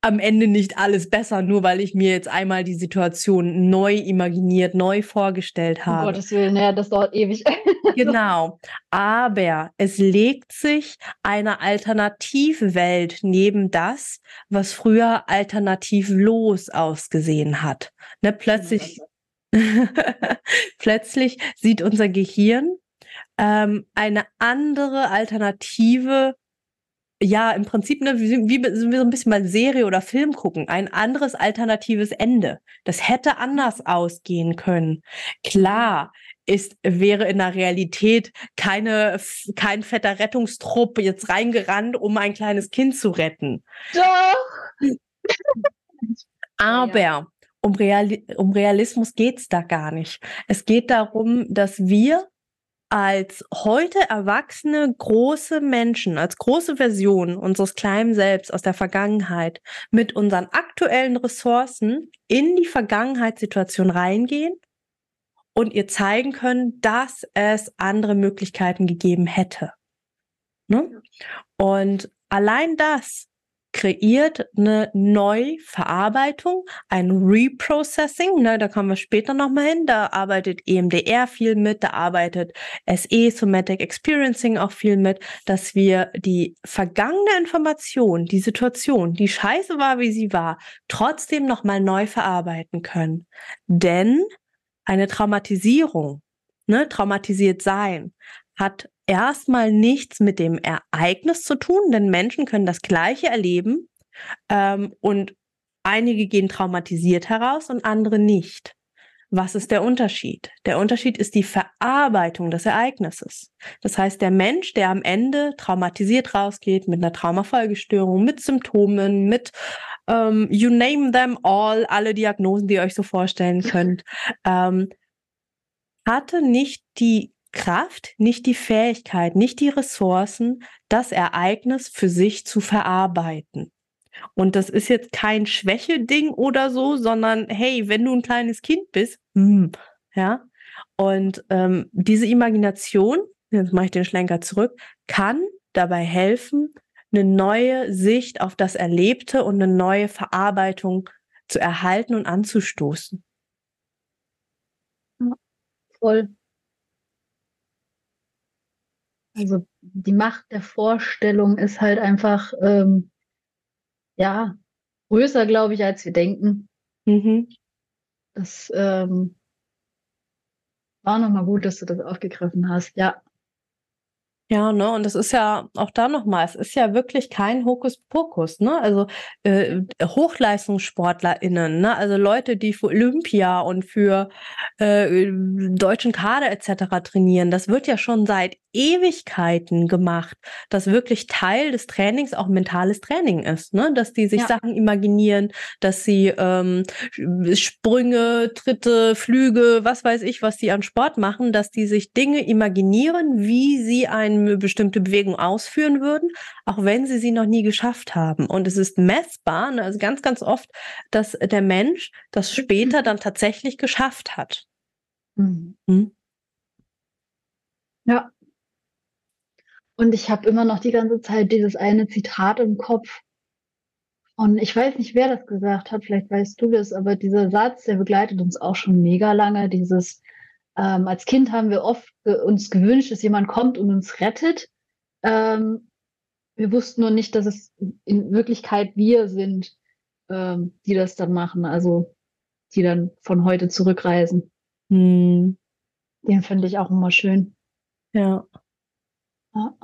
am Ende nicht alles besser, nur weil ich mir jetzt einmal die Situation neu imaginiert, neu vorgestellt habe. Um Gottes Willen, ja, das dauert ewig. genau. Aber es legt sich eine Alternativwelt neben das, was früher alternativlos ausgesehen hat. Ne, plötzlich, plötzlich sieht unser Gehirn ähm, eine andere Alternative ja, im Prinzip, ne, wie, wie, wie so ein bisschen mal Serie oder Film gucken, ein anderes alternatives Ende. Das hätte anders ausgehen können. Klar, ist, wäre in der Realität keine, kein fetter Rettungstrupp jetzt reingerannt, um ein kleines Kind zu retten. Doch! Aber ja. um, Real, um Realismus geht's da gar nicht. Es geht darum, dass wir als heute erwachsene große Menschen, als große Version unseres kleinen Selbst aus der Vergangenheit mit unseren aktuellen Ressourcen in die Vergangenheitssituation reingehen und ihr zeigen können, dass es andere Möglichkeiten gegeben hätte. Ne? Und allein das kreiert eine Neuverarbeitung, ein Reprocessing, ne, da kommen wir später nochmal hin, da arbeitet EMDR viel mit, da arbeitet SE, Somatic Experiencing auch viel mit, dass wir die vergangene Information, die Situation, die scheiße war, wie sie war, trotzdem nochmal neu verarbeiten können. Denn eine Traumatisierung, ne, traumatisiert sein, hat erstmal nichts mit dem Ereignis zu tun, denn Menschen können das Gleiche erleben ähm, und einige gehen traumatisiert heraus und andere nicht. Was ist der Unterschied? Der Unterschied ist die Verarbeitung des Ereignisses. Das heißt, der Mensch, der am Ende traumatisiert rausgeht mit einer Traumafolgestörung, mit Symptomen, mit ähm, you name them all, alle Diagnosen, die ihr euch so vorstellen könnt, ähm, hatte nicht die Kraft, nicht die Fähigkeit, nicht die Ressourcen, das Ereignis für sich zu verarbeiten. Und das ist jetzt kein Schwäche-Ding oder so, sondern hey, wenn du ein kleines Kind bist, hm, ja. Und ähm, diese Imagination, jetzt mache ich den Schlenker zurück, kann dabei helfen, eine neue Sicht auf das Erlebte und eine neue Verarbeitung zu erhalten und anzustoßen. Voll. Also die Macht der Vorstellung ist halt einfach, ähm, ja, größer, glaube ich, als wir denken. Mhm. Das ähm, war nochmal gut, dass du das aufgegriffen hast. Ja. Ja, ne, und das ist ja auch da nochmal, es ist ja wirklich kein Hokuspokus, ne? Also äh, HochleistungssportlerInnen, ne? Also Leute, die für Olympia und für äh, deutschen Kader etc. trainieren, das wird ja schon seit Ewigkeiten gemacht, dass wirklich Teil des Trainings auch mentales Training ist, ne? Dass die sich ja. Sachen imaginieren, dass sie ähm, Sprünge, Tritte, Flüge, was weiß ich, was die an Sport machen, dass die sich Dinge imaginieren, wie sie eine bestimmte Bewegung ausführen würden, auch wenn sie sie noch nie geschafft haben. Und es ist messbar, ne? also ganz, ganz oft, dass der Mensch das später dann tatsächlich geschafft hat. Mhm. Hm? Ja. Und ich habe immer noch die ganze Zeit dieses eine Zitat im Kopf. Und ich weiß nicht, wer das gesagt hat, vielleicht weißt du das, aber dieser Satz, der begleitet uns auch schon mega lange. Dieses, ähm, als Kind haben wir oft ge uns gewünscht, dass jemand kommt und uns rettet. Ähm, wir wussten nur nicht, dass es in Wirklichkeit wir sind, ähm, die das dann machen, also die dann von heute zurückreisen. Hm. Den finde ich auch immer schön. Ja. Ja.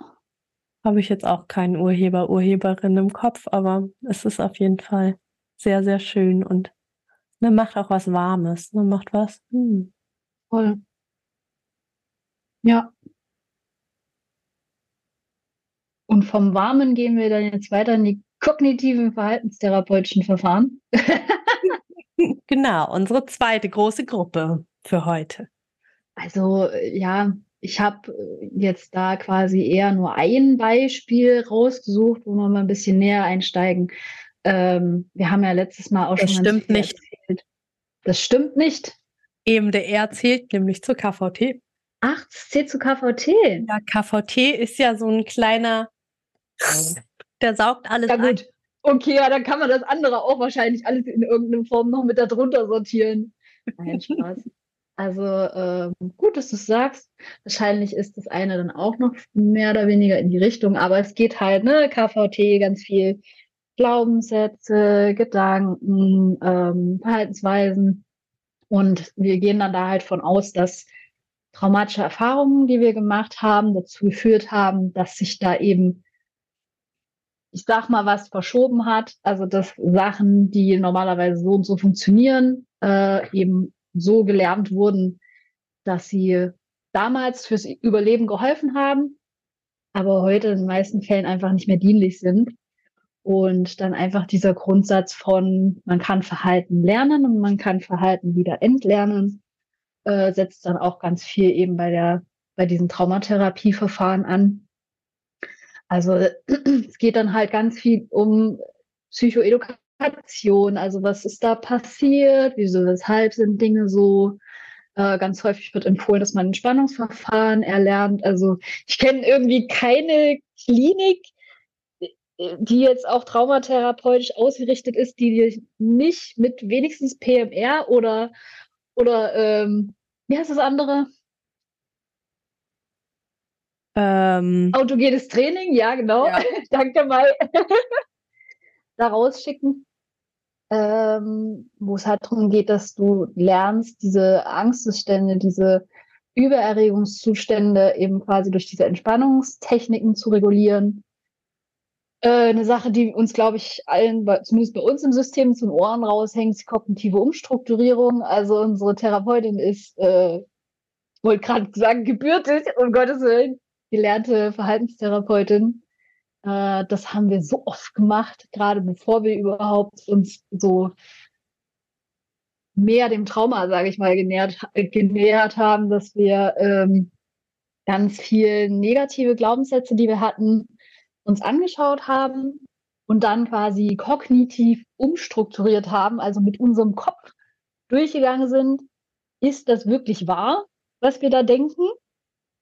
Habe ich jetzt auch keinen Urheber, Urheberin im Kopf, aber es ist auf jeden Fall sehr, sehr schön und ne, macht auch was Warmes. Ne, macht was. Hm. Voll. Ja. Und vom Warmen gehen wir dann jetzt weiter in die kognitiven verhaltenstherapeutischen Verfahren. genau, unsere zweite große Gruppe für heute. Also ja, ich habe äh, jetzt da quasi eher nur ein Beispiel rausgesucht, wo wir mal ein bisschen näher einsteigen. Ähm, wir haben ja letztes Mal auch das schon. Das stimmt nicht. Erzählt. Das stimmt nicht. Eben der R zählt nämlich zur KVT. Ach, es zählt zu KVT. Ja, KVT ist ja so ein kleiner, der saugt alles ja, gut. Ein. Okay, ja, dann kann man das andere auch wahrscheinlich alles in irgendeiner Form noch mit darunter sortieren. Nein, Spaß. Also ähm, gut, dass du sagst. Wahrscheinlich ist das eine dann auch noch mehr oder weniger in die Richtung, aber es geht halt, ne, KVT, ganz viel Glaubenssätze, Gedanken, ähm, Verhaltensweisen. Und wir gehen dann da halt von aus, dass traumatische Erfahrungen, die wir gemacht haben, dazu geführt haben, dass sich da eben, ich sag mal, was verschoben hat. Also dass Sachen, die normalerweise so und so funktionieren, äh, eben so gelernt wurden, dass sie damals fürs Überleben geholfen haben, aber heute in den meisten Fällen einfach nicht mehr dienlich sind. Und dann einfach dieser Grundsatz von, man kann Verhalten lernen und man kann Verhalten wieder entlernen, äh, setzt dann auch ganz viel eben bei der, bei diesen Traumatherapieverfahren an. Also es geht dann halt ganz viel um Psychoedukation Kommunikation, also was ist da passiert, wieso, weshalb sind Dinge so. Äh, ganz häufig wird empfohlen, dass man Entspannungsverfahren erlernt. Also ich kenne irgendwie keine Klinik, die jetzt auch traumatherapeutisch ausgerichtet ist, die nicht mit wenigstens PMR oder oder ähm, wie heißt das andere? Ähm, Autogenes Training, ja genau. Ja. Danke mal. da rausschicken ähm, wo es halt darum geht, dass du lernst, diese Angstzustände, diese Übererregungszustände eben quasi durch diese Entspannungstechniken zu regulieren. Äh, eine Sache, die uns, glaube ich, allen, zumindest bei uns im System, zu den Ohren raushängt, ist die kognitive Umstrukturierung. Also unsere Therapeutin ist, äh, wollte gerade sagen, gebürtig, um Gottes Willen, gelernte Verhaltenstherapeutin äh, das haben wir so oft gemacht, gerade bevor wir überhaupt uns so mehr dem Trauma, sage ich mal, genähert, genähert haben, dass wir ähm, ganz viel negative Glaubenssätze, die wir hatten, uns angeschaut haben und dann quasi kognitiv umstrukturiert haben, also mit unserem Kopf durchgegangen sind. Ist das wirklich wahr, was wir da denken?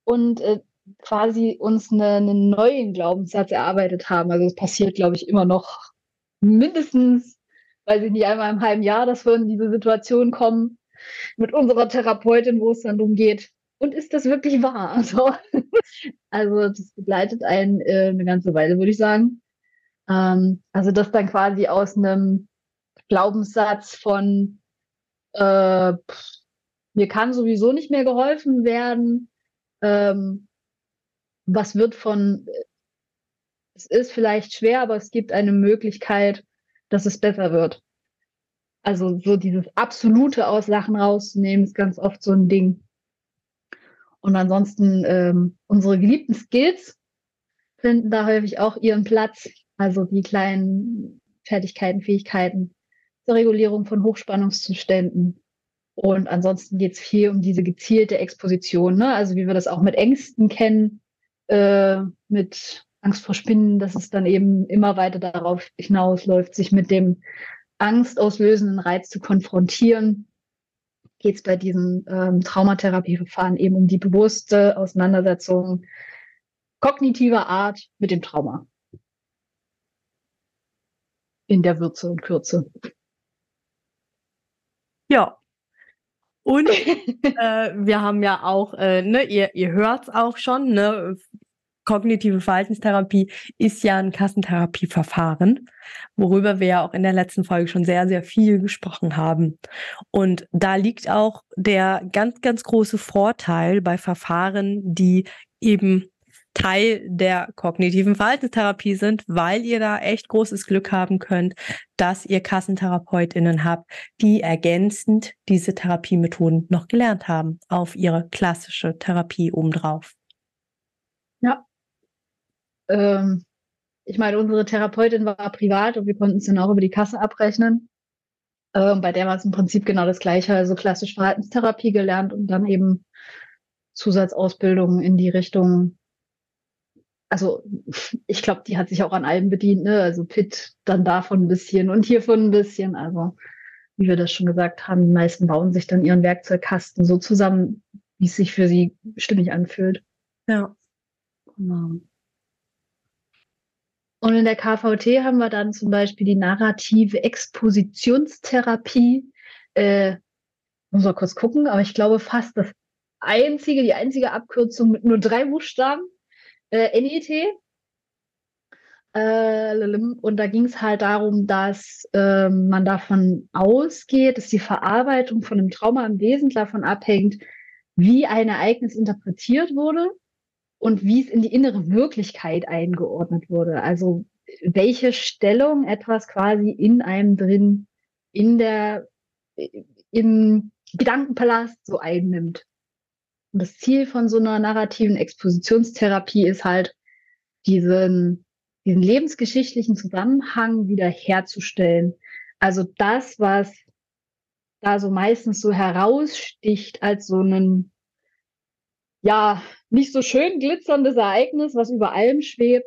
Und äh, quasi uns eine, einen neuen Glaubenssatz erarbeitet haben. Also es passiert, glaube ich, immer noch mindestens, weiß ich nicht, einmal im halben Jahr, dass wir in diese Situation kommen mit unserer Therapeutin, wo es dann darum geht, und ist das wirklich wahr? Also, also das begleitet einen äh, eine ganze Weile, würde ich sagen. Ähm, also das dann quasi aus einem Glaubenssatz von äh, mir kann sowieso nicht mehr geholfen werden, ähm, was wird von, es ist vielleicht schwer, aber es gibt eine Möglichkeit, dass es besser wird. Also so dieses absolute aus Sachen rauszunehmen, ist ganz oft so ein Ding. Und ansonsten ähm, unsere geliebten Skills finden da häufig auch ihren Platz. Also die kleinen Fertigkeiten, Fähigkeiten zur Regulierung von Hochspannungszuständen. Und ansonsten geht es viel um diese gezielte Exposition, ne? also wie wir das auch mit Ängsten kennen, äh, mit Angst vor Spinnen, dass es dann eben immer weiter darauf hinausläuft, sich mit dem angstauslösenden Reiz zu konfrontieren, geht es bei diesen ähm, Traumatherapieverfahren eben um die bewusste Auseinandersetzung kognitiver Art mit dem Trauma. In der Würze und Kürze. Ja. Und äh, wir haben ja auch, äh, ne, ihr, ihr hört es auch schon, ne, kognitive Verhaltenstherapie ist ja ein Kassentherapieverfahren, worüber wir ja auch in der letzten Folge schon sehr, sehr viel gesprochen haben. Und da liegt auch der ganz, ganz große Vorteil bei Verfahren, die eben Teil der kognitiven Verhaltenstherapie sind, weil ihr da echt großes Glück haben könnt, dass ihr Kassentherapeutinnen habt, die ergänzend diese Therapiemethoden noch gelernt haben auf ihre klassische Therapie obendrauf. Ja, ähm, ich meine, unsere Therapeutin war privat und wir konnten es dann auch über die Kasse abrechnen. Ähm, bei der war es im Prinzip genau das Gleiche, also klassisch Verhaltenstherapie gelernt und dann eben Zusatzausbildung in die Richtung. Also ich glaube, die hat sich auch an allem bedient, ne? Also Pitt dann davon ein bisschen und hiervon ein bisschen. Also wie wir das schon gesagt haben, die meisten bauen sich dann ihren Werkzeugkasten so zusammen, wie es sich für sie stimmig anfühlt. Ja. Genau. Und in der KVT haben wir dann zum Beispiel die narrative Expositionstherapie. Äh, muss mal kurz gucken, aber ich glaube fast das einzige, die einzige Abkürzung mit nur drei Buchstaben. Äh, NET. Äh, und da ging es halt darum, dass äh, man davon ausgeht, dass die Verarbeitung von einem Trauma im Wesentlichen davon abhängt, wie ein Ereignis interpretiert wurde und wie es in die innere Wirklichkeit eingeordnet wurde. Also welche Stellung etwas quasi in einem drin, in der, im Gedankenpalast so einnimmt. Und das Ziel von so einer narrativen Expositionstherapie ist halt, diesen, diesen lebensgeschichtlichen Zusammenhang wieder herzustellen. Also das, was da so meistens so heraussticht als so einen ja, nicht so schön glitzerndes Ereignis, was über allem schwebt,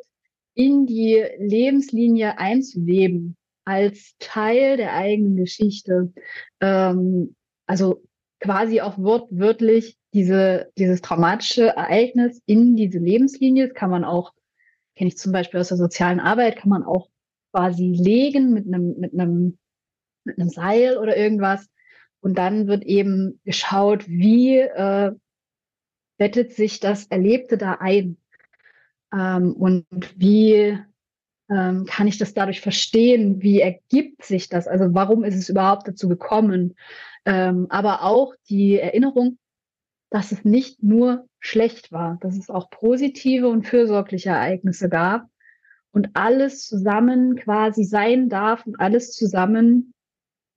in die Lebenslinie einzuleben als Teil der eigenen Geschichte. Ähm, also quasi auch wortwörtlich diese, dieses traumatische Ereignis in diese Lebenslinie. Das kann man auch, kenne ich zum Beispiel aus der sozialen Arbeit, kann man auch quasi legen mit einem, mit einem, mit einem Seil oder irgendwas. Und dann wird eben geschaut, wie äh, bettet sich das Erlebte da ein? Ähm, und wie ähm, kann ich das dadurch verstehen? Wie ergibt sich das? Also warum ist es überhaupt dazu gekommen? Ähm, aber auch die Erinnerung, dass es nicht nur schlecht war, dass es auch positive und fürsorgliche Ereignisse gab und alles zusammen quasi sein darf und alles zusammen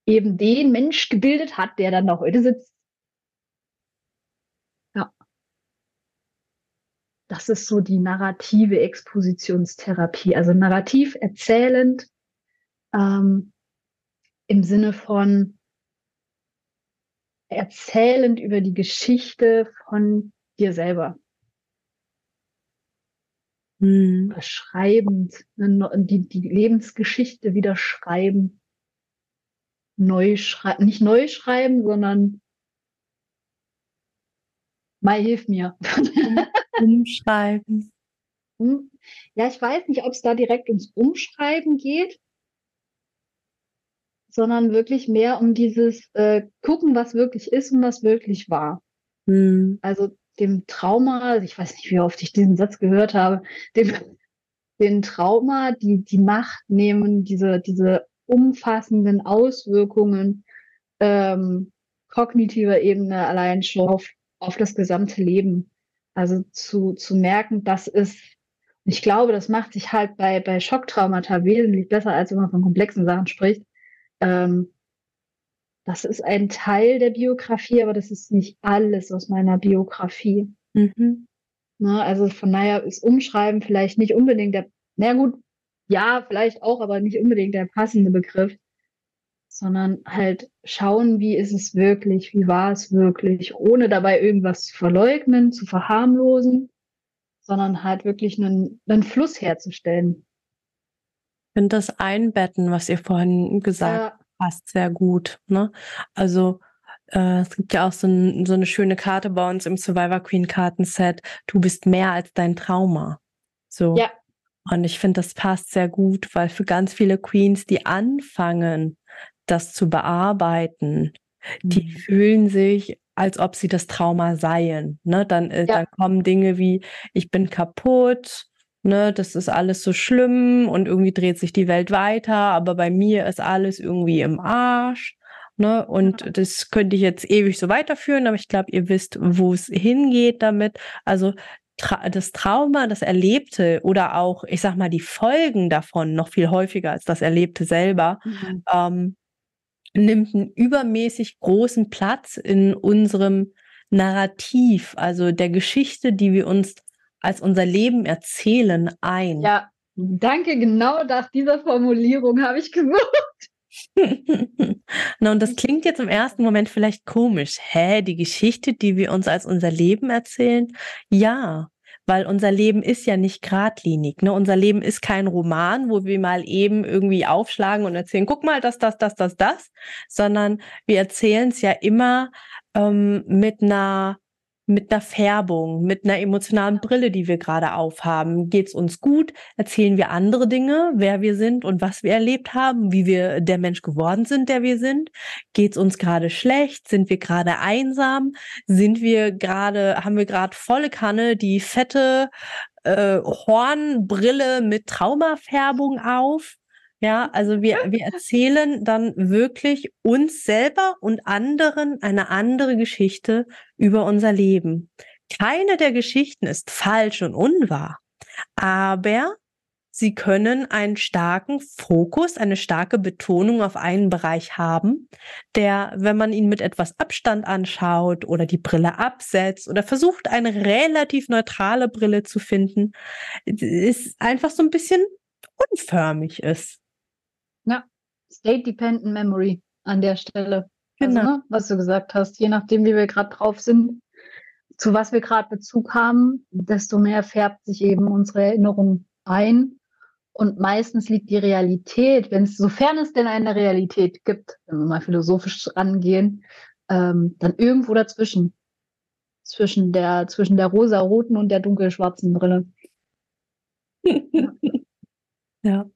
eben den Mensch gebildet hat, der dann noch heute sitzt. Das ist so die narrative Expositionstherapie, also narrativ erzählend ähm, im Sinne von erzählend über die Geschichte von dir selber. Hm. Beschreibend, ne, die, die Lebensgeschichte wieder schreiben. Neu schreiben, nicht neu schreiben, sondern Mai, hilf mir. Umschreiben. Ja, ich weiß nicht, ob es da direkt ums Umschreiben geht, sondern wirklich mehr um dieses äh, Gucken, was wirklich ist und was wirklich war. Mhm. Also dem Trauma, ich weiß nicht, wie oft ich diesen Satz gehört habe, dem, dem Trauma, die, die Macht nehmen, diese, diese umfassenden Auswirkungen ähm, kognitiver Ebene allein schon auf, auf das gesamte Leben. Also zu, zu merken, das ist, ich glaube, das macht sich halt bei, bei Schocktraumata wesentlich besser, als wenn man von komplexen Sachen spricht. Ähm, das ist ein Teil der Biografie, aber das ist nicht alles aus meiner Biografie. Mhm. Na, also von daher ist Umschreiben vielleicht nicht unbedingt der, na gut, ja, vielleicht auch, aber nicht unbedingt der passende Begriff, sondern halt schauen, wie ist es wirklich, wie war es wirklich, ohne dabei irgendwas zu verleugnen, zu verharmlosen, sondern halt wirklich einen, einen Fluss herzustellen. Finde das Einbetten, was ihr vorhin gesagt ja. passt sehr gut. Ne? Also äh, es gibt ja auch so, ein, so eine schöne Karte bei uns im Survivor Queen Kartenset. Du bist mehr als dein Trauma. So. Ja. Und ich finde, das passt sehr gut, weil für ganz viele Queens, die anfangen, das zu bearbeiten, mhm. die fühlen sich, als ob sie das Trauma seien. Ne? Dann, äh, ja. dann kommen Dinge wie, ich bin kaputt, ne, das ist alles so schlimm und irgendwie dreht sich die Welt weiter, aber bei mir ist alles irgendwie im Arsch. Ne? Und das könnte ich jetzt ewig so weiterführen, aber ich glaube, ihr wisst, wo es hingeht damit. Also Tra das Trauma, das Erlebte oder auch, ich sag mal, die Folgen davon noch viel häufiger als das Erlebte selber, mhm. ähm, nimmt einen übermäßig großen Platz in unserem Narrativ, also der Geschichte, die wir uns als unser Leben erzählen, ein. Ja, danke, genau nach dieser Formulierung habe ich gesucht. Na, und das klingt jetzt im ersten Moment vielleicht komisch. Hä, die Geschichte, die wir uns als unser Leben erzählen? Ja, weil unser Leben ist ja nicht geradlinig. Ne? Unser Leben ist kein Roman, wo wir mal eben irgendwie aufschlagen und erzählen, guck mal, das, das, das, das, das, sondern wir erzählen es ja immer ähm, mit einer mit einer Färbung, mit einer emotionalen Brille, die wir gerade aufhaben. Geht's uns gut? Erzählen wir andere Dinge, wer wir sind und was wir erlebt haben, wie wir der Mensch geworden sind, der wir sind? Geht's uns gerade schlecht? Sind wir gerade einsam? Sind wir gerade, haben wir gerade volle Kanne die fette äh, Hornbrille mit Traumafärbung auf? Ja, also wir, wir erzählen dann wirklich uns selber und anderen eine andere Geschichte über unser Leben. Keine der Geschichten ist falsch und unwahr, aber sie können einen starken Fokus, eine starke Betonung auf einen Bereich haben, der, wenn man ihn mit etwas Abstand anschaut oder die Brille absetzt oder versucht, eine relativ neutrale Brille zu finden, ist einfach so ein bisschen unförmig ist. Ja, State-Dependent Memory an der Stelle. Also, genau. Also, ne, was du gesagt hast, je nachdem, wie wir gerade drauf sind, zu was wir gerade Bezug haben, desto mehr färbt sich eben unsere Erinnerung ein. Und meistens liegt die Realität, wenn es, sofern es denn eine Realität gibt, wenn wir mal philosophisch rangehen, ähm, dann irgendwo dazwischen. Zwischen der, zwischen der rosa-roten und der dunkelschwarzen Brille. ja. ja.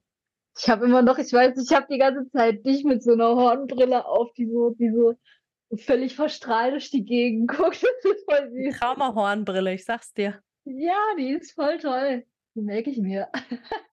Ich habe immer noch, ich weiß, ich habe die ganze Zeit dich mit so einer Hornbrille auf, die so, die so völlig verstrahlt durch die Gegend guckt. Das ist voll süß. Traumahornbrille, ich sag's dir. Ja, die ist voll toll. Die merke ich mir.